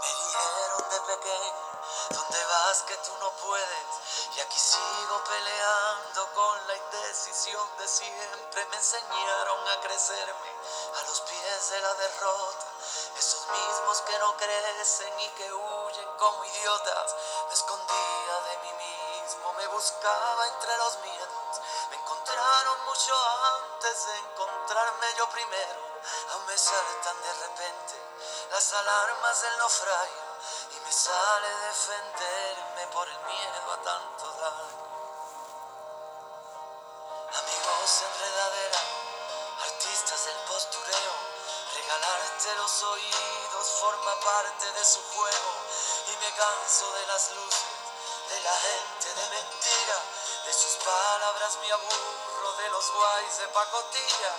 Me dijeron de pequeño, ¿dónde vas que tú no puedes? Y aquí sigo peleando con la indecisión de siempre. Me enseñaron a crecerme a los pies de la derrota. Esos mismos que no crecen y que huyen como idiotas. Me escondía de mí mismo, me buscaba entre los miedos. Me encontraron mucho antes de encontrarme yo primero. Aún me saltan de repente las alarmas del naufragio y me sale defenderme por el miedo a tanto daño. Amigos enredadera, artistas del postureo, regalarte los oídos forma parte de su juego y me canso de las luces, de la gente de mentira, de sus palabras me aburro, de los guays de pacotilla.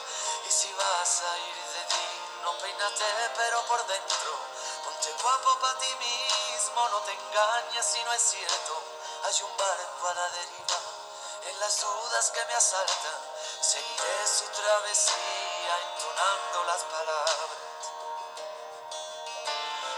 Y si vas a ir de digno, peínate pero por dentro, ponte guapo pa' ti mismo, no te engañes si no es cierto, hay un barco a la deriva, en las dudas que me asaltan, seguiré su travesía entonando las palabras.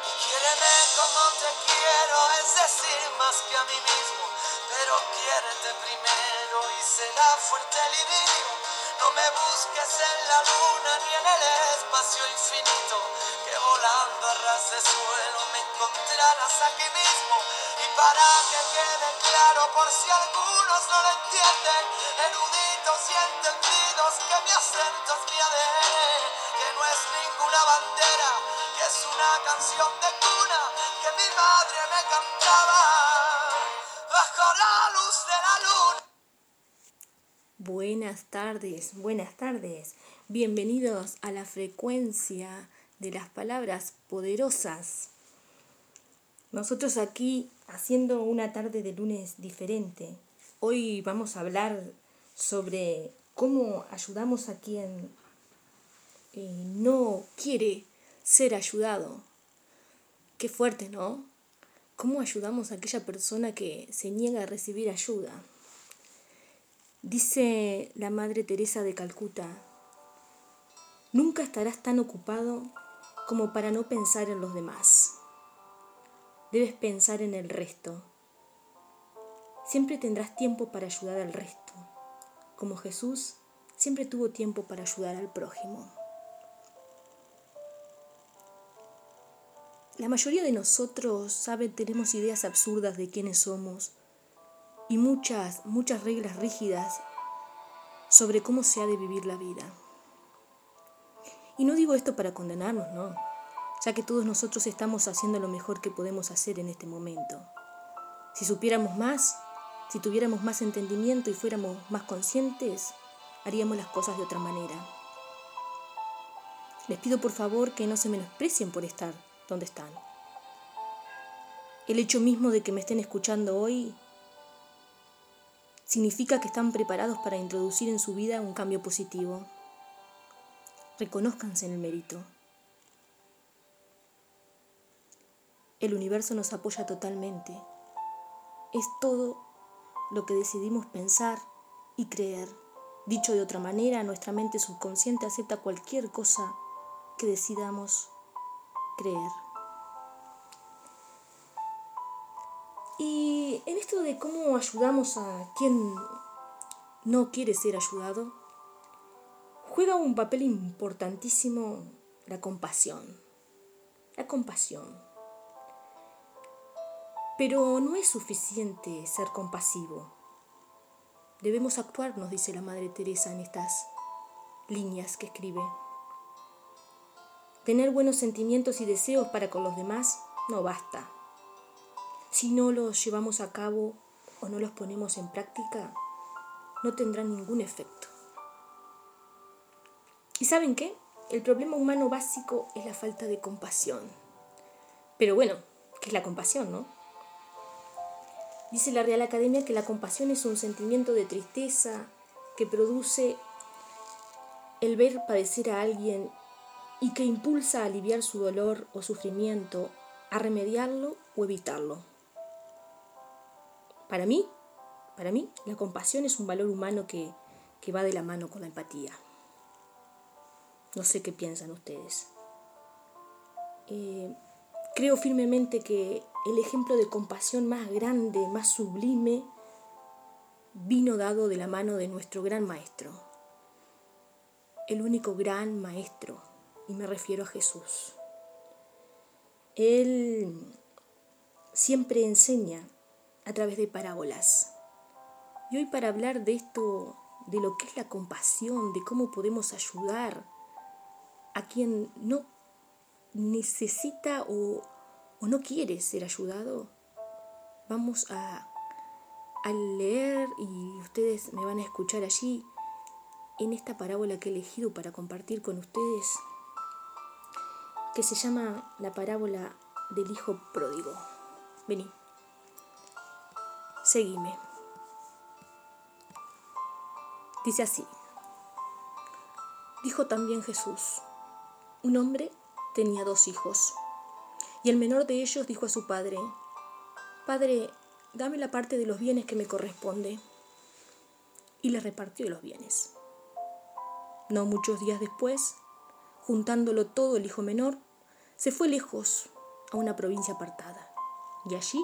Y quiéreme como te quiero, es decir, más que a mí mismo, pero quiérete primero y será fuerte el idilio. No me busques en la luna ni en el espacio infinito, que volando a ras de suelo me encontrarás aquí mismo. Y para que quede claro, por si algunos no lo entienden, eruditos y entendidos, que mi acento es mi ADN, que no es ninguna bandera, que es una canción de cuna que mi madre me cantaba Buenas tardes, buenas tardes. Bienvenidos a la frecuencia de las palabras poderosas. Nosotros aquí haciendo una tarde de lunes diferente. Hoy vamos a hablar sobre cómo ayudamos a quien eh, no quiere ser ayudado. Qué fuerte, ¿no? ¿Cómo ayudamos a aquella persona que se niega a recibir ayuda? Dice la Madre Teresa de Calcuta, nunca estarás tan ocupado como para no pensar en los demás. Debes pensar en el resto. Siempre tendrás tiempo para ayudar al resto, como Jesús siempre tuvo tiempo para ayudar al prójimo. La mayoría de nosotros, sabe, tenemos ideas absurdas de quiénes somos y muchas, muchas reglas rígidas sobre cómo se ha de vivir la vida. Y no digo esto para condenarnos, no, ya que todos nosotros estamos haciendo lo mejor que podemos hacer en este momento. Si supiéramos más, si tuviéramos más entendimiento y fuéramos más conscientes, haríamos las cosas de otra manera. Les pido por favor que no se menosprecien por estar donde están. El hecho mismo de que me estén escuchando hoy significa que están preparados para introducir en su vida un cambio positivo. Reconózcanse en el mérito. El universo nos apoya totalmente. Es todo lo que decidimos pensar y creer. Dicho de otra manera, nuestra mente subconsciente acepta cualquier cosa que decidamos creer. En esto de cómo ayudamos a quien no quiere ser ayudado, juega un papel importantísimo la compasión. La compasión. Pero no es suficiente ser compasivo. Debemos actuar, nos dice la Madre Teresa en estas líneas que escribe. Tener buenos sentimientos y deseos para con los demás no basta. Si no los llevamos a cabo o no los ponemos en práctica, no tendrán ningún efecto. ¿Y saben qué? El problema humano básico es la falta de compasión. Pero bueno, ¿qué es la compasión, no? Dice la Real Academia que la compasión es un sentimiento de tristeza que produce el ver padecer a alguien y que impulsa a aliviar su dolor o sufrimiento, a remediarlo o evitarlo. Para mí, para mí, la compasión es un valor humano que, que va de la mano con la empatía. No sé qué piensan ustedes. Eh, Creo firmemente que el ejemplo de compasión más grande, más sublime, vino dado de la mano de nuestro gran maestro, el único gran maestro, y me refiero a Jesús. Él siempre enseña a través de parábolas. Y hoy para hablar de esto, de lo que es la compasión, de cómo podemos ayudar a quien no necesita o, no quiere ser ayudado, vamos a, a leer y ustedes me van a escuchar allí en esta parábola que he elegido para compartir con ustedes que se llama la parábola del hijo pródigo. Vení, seguime. Dice así, dijo también Jesús, un hombre tenía dos hijos, y el menor de ellos dijo a su padre, Padre, dame la parte de los bienes que me corresponde. Y le repartió los bienes. No muchos días después, juntándolo todo el hijo menor, se fue lejos a una provincia apartada y allí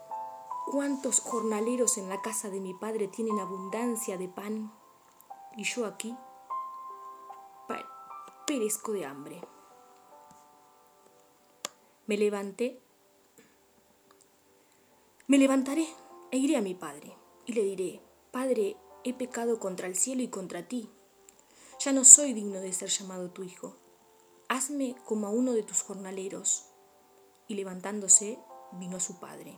¿cuántos jornaleros en la casa de mi padre tienen abundancia de pan? Y yo aquí perezco de hambre. Me levanté, me levantaré e iré a mi padre y le diré, Padre, he pecado contra el cielo y contra ti. Ya no soy digno de ser llamado tu hijo hazme como a uno de tus jornaleros. Y levantándose, vino a su padre.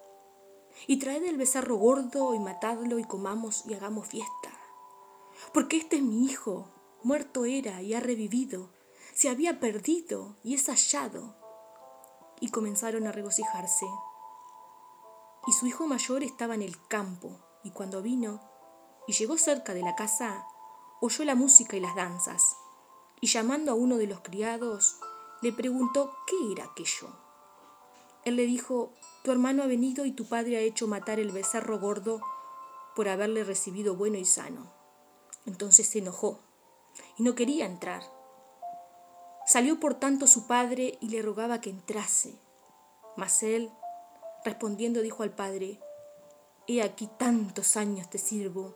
Y traed el becerro gordo y matadlo y comamos y hagamos fiesta. Porque este es mi hijo, muerto era y ha revivido, se había perdido y es hallado. Y comenzaron a regocijarse. Y su hijo mayor estaba en el campo, y cuando vino y llegó cerca de la casa, oyó la música y las danzas y llamando a uno de los criados, le preguntó qué era aquello. Él le dijo, tu hermano ha venido y tu padre ha hecho matar el becerro gordo por haberle recibido bueno y sano. Entonces se enojó y no quería entrar. Salió por tanto su padre y le rogaba que entrase. Mas él, respondiendo, dijo al padre, He aquí tantos años te sirvo,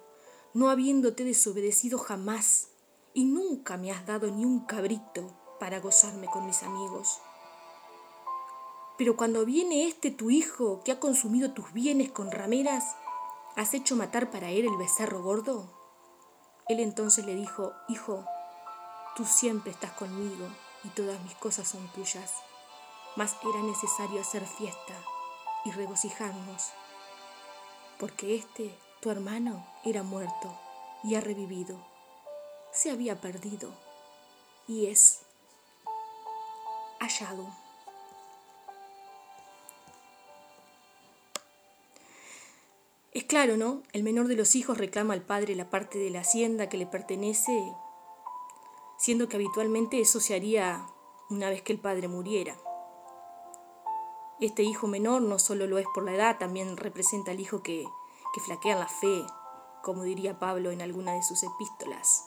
no habiéndote desobedecido jamás y nunca me has dado ni un cabrito para gozarme con mis amigos. Pero cuando viene este tu hijo que ha consumido tus bienes con rameras, ¿has hecho matar para él el becerro gordo? Él entonces le dijo, Hijo, tú siempre estás conmigo y todas mis cosas son tuyas, mas era necesario hacer fiesta y regocijarnos, porque este, tu hermano, era muerto y ha revivido se había perdido y es hallado. Es claro, ¿no? El menor de los hijos reclama al padre la parte de la hacienda que le pertenece, siendo que habitualmente eso se haría una vez que el padre muriera. Este hijo menor no solo lo es por la edad, también representa al hijo que, que flaquea en la fe, como diría Pablo en alguna de sus epístolas.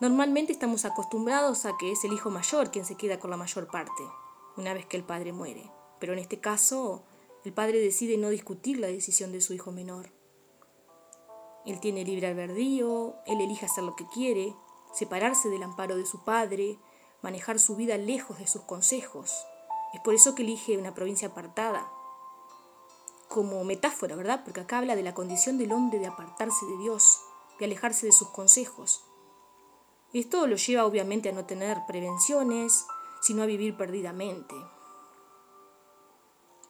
Normalmente estamos acostumbrados a que es el hijo mayor quien se queda con la mayor parte, una vez que el padre muere. Pero en este caso, el padre decide no discutir la decisión de su hijo menor. Él tiene libre albedrío, él elige hacer lo que quiere, separarse del amparo de su padre, manejar su vida lejos de sus consejos. Es por eso que elige una provincia apartada, como metáfora, ¿verdad? Porque acá habla de la condición del hombre de apartarse de Dios, de alejarse de sus consejos. Esto lo lleva obviamente a no tener prevenciones, sino a vivir perdidamente.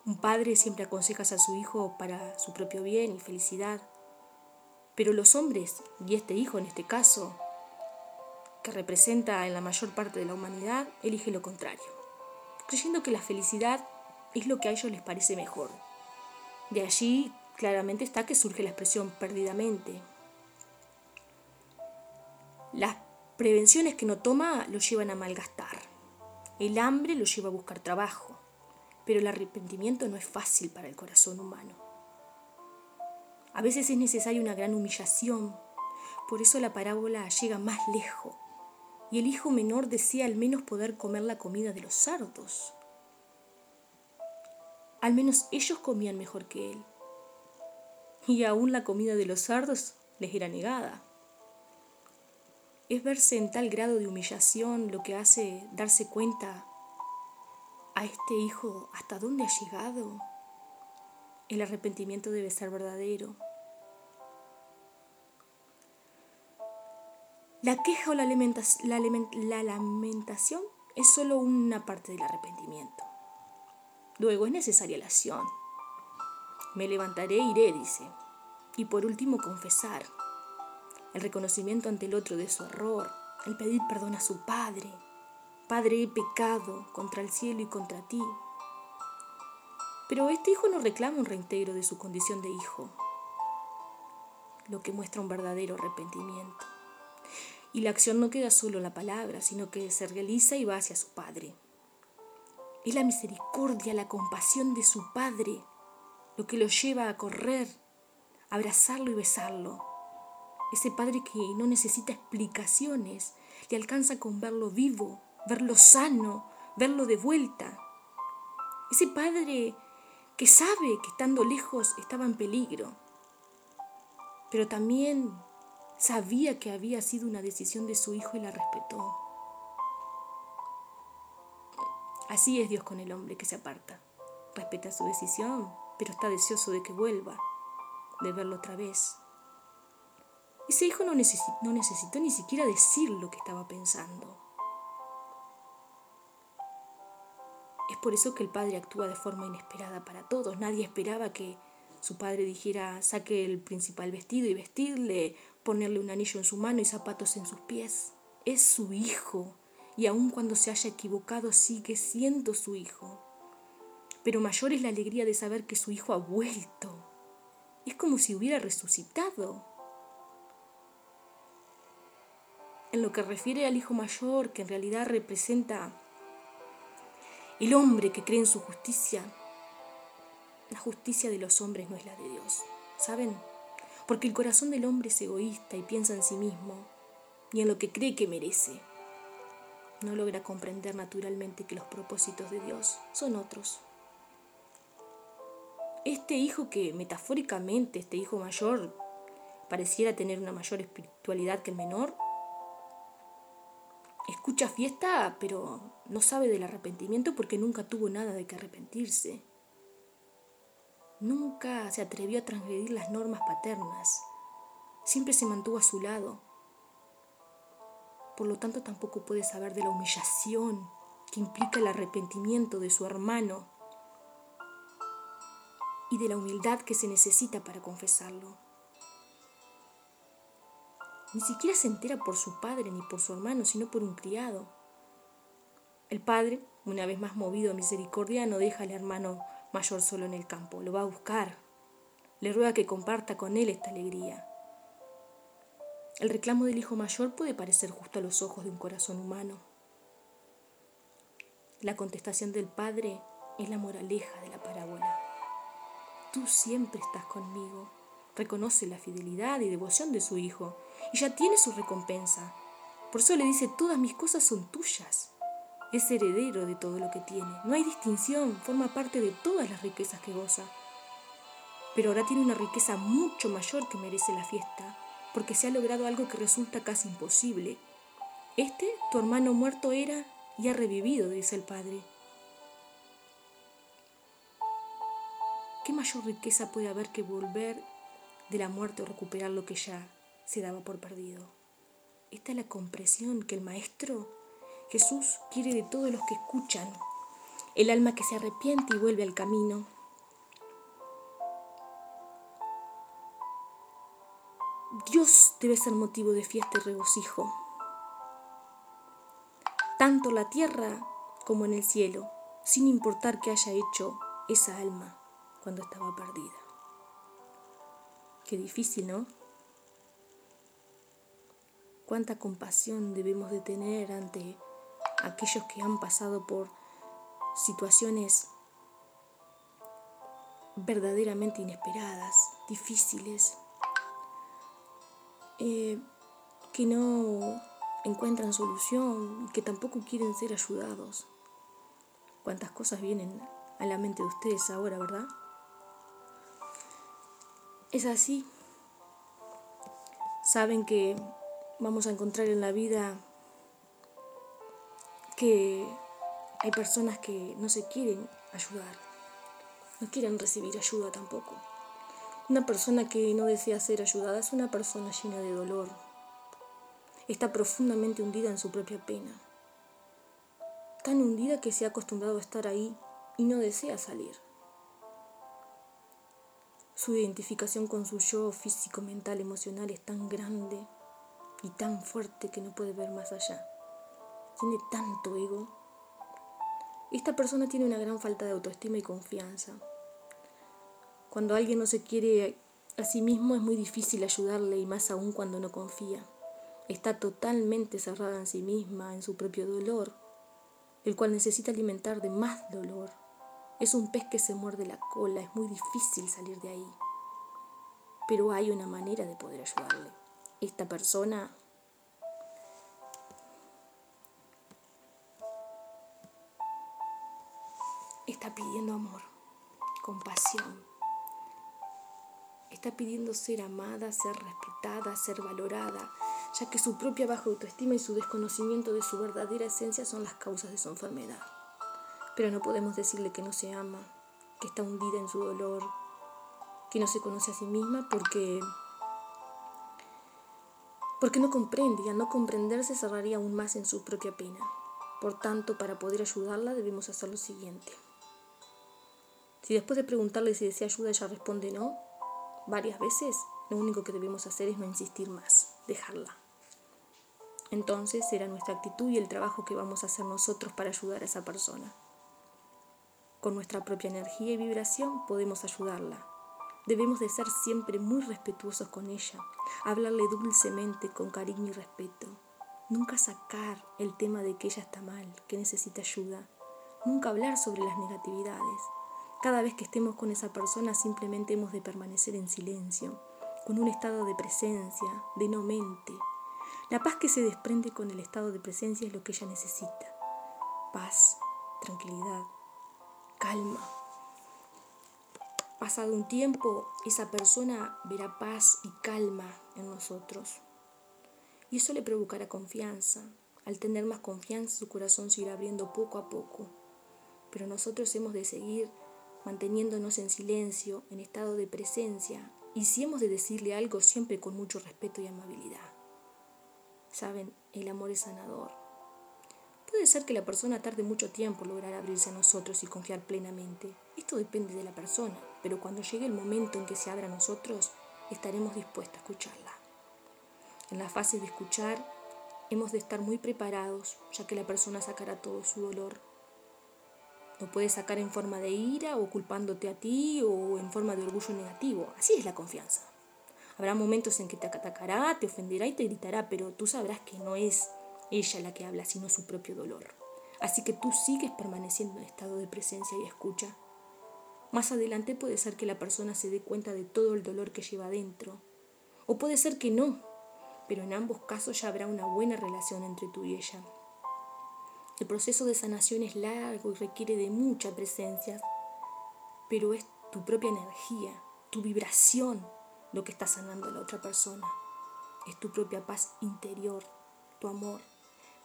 Un padre siempre aconseja a su hijo para su propio bien y felicidad, pero los hombres, y este hijo en este caso, que representa en la mayor parte de la humanidad, elige lo contrario, creyendo que la felicidad es lo que a ellos les parece mejor. De allí claramente está que surge la expresión perdidamente. Las prevenciones que no toma lo llevan a malgastar. El hambre lo lleva a buscar trabajo. Pero el arrepentimiento no es fácil para el corazón humano. A veces es necesaria una gran humillación. Por eso la parábola llega más lejos. Y el hijo menor desea al menos poder comer la comida de los sardos. Al menos ellos comían mejor que él. Y aún la comida de los sardos les era negada. Es verse en tal grado de humillación lo que hace darse cuenta a este hijo hasta dónde ha llegado. El arrepentimiento debe ser verdadero. La queja o la, la, lamentación es solo una parte del arrepentimiento. Luego es necesaria la acción. Me levantaré e iré, dice. Y por último, confesar el reconocimiento ante el otro de su error, el pedir perdón a su Padre. Padre, he pecado contra el cielo y contra ti. Pero este hijo no reclama un reintegro de su condición de hijo, lo que muestra un verdadero arrepentimiento. Y la acción no queda solo en la palabra, sino que se realiza y va hacia su Padre. Es la misericordia, la compasión de su Padre lo que lo lleva a correr, abrazarlo y besarlo, ese padre que no necesita explicaciones, le alcanza con verlo vivo, verlo sano, verlo de vuelta. Ese padre que sabe que estando lejos estaba en peligro, pero también sabía que había sido una decisión de su hijo y la respetó. Así es Dios con el hombre que se aparta. Respeta su decisión, pero está deseoso de que vuelva, de verlo otra vez. Ese hijo no necesitó, ni siquiera decir lo que estaba pensando. Es por eso que el padre actúa de forma inesperada para todos. Nadie esperaba que su padre dijera saque el principal vestido y vestirle, ponerle un anillo en su mano y zapatos en sus pies. Es su hijo y aun cuando se haya equivocado sigue siendo su hijo. Pero mayor es la alegría de saber que su hijo ha vuelto. Es como si hubiera resucitado. en lo que refiere al hijo mayor, que en realidad representa el hombre que cree en su justicia, la justicia de los hombres no es la de Dios, ¿saben? Porque el corazón del hombre es egoísta y piensa en sí mismo y en lo que cree que merece. No logra comprender naturalmente que los propósitos de Dios son otros. Este hijo que metafóricamente, este hijo mayor, pareciera tener una mayor espiritualidad que el menor, escucha fiesta, pero no sabe del arrepentimiento porque nunca tuvo nada de que arrepentirse. Nunca se atrevió a transgredir las normas paternas. Siempre se mantuvo a su lado. Por lo tanto, tampoco puede saber de la humillación que implica el arrepentimiento de su hermano y de la humildad que se necesita para confesarlo. Ni siquiera se entera por su padre ni por su hermano, sino por un criado. El padre, una vez más movido a misericordia, no deja al hermano mayor solo en el campo, lo va a buscar. Le ruega que comparta con él esta alegría. El reclamo del hijo mayor puede parecer justo a los ojos de un corazón humano. La contestación del padre es la moraleja de la parábola. Tú siempre estás conmigo reconoce la fidelidad y devoción de su hijo y ya tiene su recompensa. Por eso le dice, todas mis cosas son tuyas. Es heredero de todo lo que tiene. No hay distinción, forma parte de todas las riquezas que goza. Pero ahora tiene una riqueza mucho mayor que merece la fiesta, porque se ha logrado algo que resulta casi imposible. Este, tu hermano muerto era y ha revivido, dice el padre. ¿qué mayor riqueza puede haber que volver de la muerte o recuperar lo que ya se daba por perdido? Esta es la compresión que el Maestro Jesús quiere de todos los que escuchan. El alma que se arrepiente y vuelve al camino. Dios debe ser motivo de fiesta y regocijo, tanto en la tierra como en el cielo, sin importar qué haya hecho esa alma cuando estaba perdida. Qué difícil, ¿no? Cuánta compasión debemos de tener ante aquellos que han pasado por situaciones verdaderamente inesperadas, difíciles, eh, que no encuentran solución y que tampoco quieren ser ayudados. Cuántas cosas vienen a la mente de ustedes ahora, ¿verdad? Es así. Saben que vamos a encontrar en la vida que hay personas que no se quieren ayudar, no quieren recibir ayuda tampoco. Una persona que no desea ser ayudada es una persona llena de dolor. Está profundamente hundida en su propia pena. Tan hundida que se ha acostumbrado a estar ahí y no desea salir. Su identificación con su yo físico, mental, emocional es tan grande y tan fuerte que no puede ver más allá tiene tanto ego. Esta persona tiene una gran falta de autoestima y confianza. Cuando alguien no se quiere a sí mismo es muy difícil ayudarle y más aún cuando no confía. Está totalmente cerrada en sí misma, en su propio dolor, el cual necesita alimentar de más dolor. Es un pez que se muerde la cola, es muy difícil salir de ahí. Pero hay una manera de poder ayudarle. Esta persona está pidiendo amor, compasión. Está pidiendo ser amada, ser respetada, ser valorada, ya que su propia baja autoestima y su desconocimiento de su verdadera esencia son las causas de su enfermedad. Pero no podemos decirle que no se ama, que está hundida en su dolor, que no se conoce a sí misma porque porque no comprende y al no comprenderse cerraría aún más en su propia pena. Por tanto, para poder ayudarla debemos hacer lo siguiente. Si después de preguntarle si desea ayuda ella responde no, varias veces, lo único que debemos hacer es no insistir más, dejarla. Entonces será nuestra actitud y el trabajo que vamos a hacer nosotros para ayudar a esa persona. Con nuestra propia energía y vibración podemos ayudarla. Debemos de ser siempre muy respetuosos con ella, hablarle dulcemente, con cariño y respeto. Nunca sacar el tema de que ella está mal, que necesita ayuda. Nunca hablar sobre las negatividades. Cada vez que estemos con esa persona simplemente hemos de permanecer en silencio, con un estado de presencia, de no mente. La paz que se desprende con el estado de presencia es lo que ella necesita. Paz, tranquilidad, calma. Pasado un tiempo, esa persona verá paz y calma en nosotros. Y eso le provocará confianza. Al tener más confianza, su corazón se irá abriendo poco a poco. Pero nosotros hemos de seguir manteniéndonos en silencio, en estado de presencia, y si hemos de decirle algo siempre con mucho respeto y amabilidad. Saben, el amor es sanador. Puede ser que la persona tarde mucho tiempo lograr abrirse a nosotros y confiar plenamente. Esto depende de la persona, pero cuando llegue el momento en que se abra a nosotros, estaremos dispuestos a escucharla. En la fase de escuchar, hemos de estar muy preparados, ya que la persona sacará todo su dolor lo puedes sacar en forma de ira o culpándote a ti o en forma de orgullo negativo. Así es la confianza. Habrá momentos en que te atacará, te ofenderá y te gritará, pero tú sabrás que no es ella la que habla, sino su propio dolor. Así que tú sigues permaneciendo en estado de presencia y escucha. Más adelante puede ser que la persona se dé cuenta de todo el dolor que lleva adentro. O puede ser que no, pero en ambos casos ya habrá una buena relación entre tú y ella. El proceso de sanación es largo y requiere de mucha presencia, pero es tu propia energía, tu vibración lo que está sanando a la otra persona. Es tu propia paz interior, tu amor.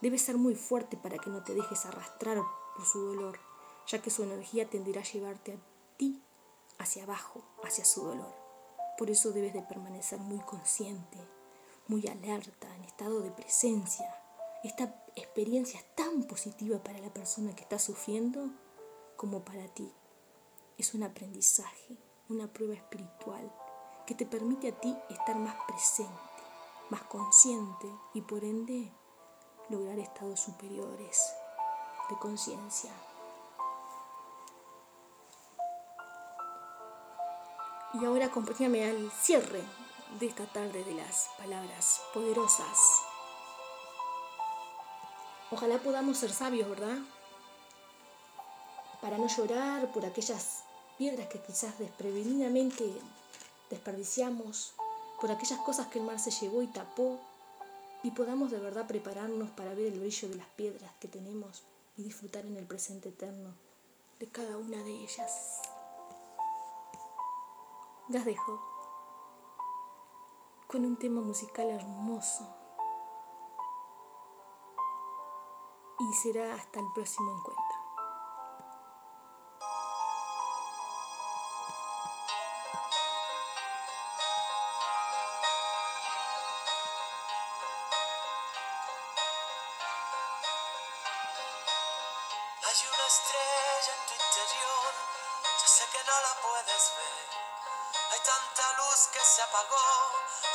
Debe ser muy fuerte para que no te dejes arrastrar por su dolor, ya que su energía tenderá a llevarte a ti hacia abajo, hacia su dolor. Por eso debes de permanecer muy consciente, muy alerta, en estado de presencia. Esta experiencia es tan positiva para la persona que está sufriendo como para ti. Es un aprendizaje, una prueba espiritual que te permite a ti estar más presente, más consciente y por ende lograr estados superiores de conciencia. Y ahora acompáñame al cierre de esta tarde de las palabras poderosas. Ojalá podamos ser sabios, ¿verdad? Para no llorar por aquellas piedras que quizás desprevenidamente desperdiciamos, por aquellas cosas que el mar se llevó y tapó, y podamos de verdad prepararnos para ver el brillo de las piedras que tenemos y disfrutar en el presente eterno de cada una de ellas. Las dejo con un tema musical hermoso. Y será hasta el próximo encuentro. Estrella en tu interior, ya sé que no la puedes ver. Hay tanta luz que se apagó,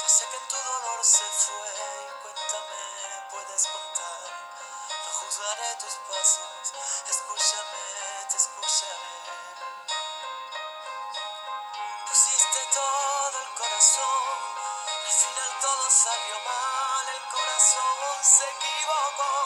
ya sé que en tu dolor se fue. Cuéntame, puedes contar, no juzgaré tus pasos. Escúchame, te escucharé. Pusiste todo el corazón, al final todo salió mal, el corazón se equivocó,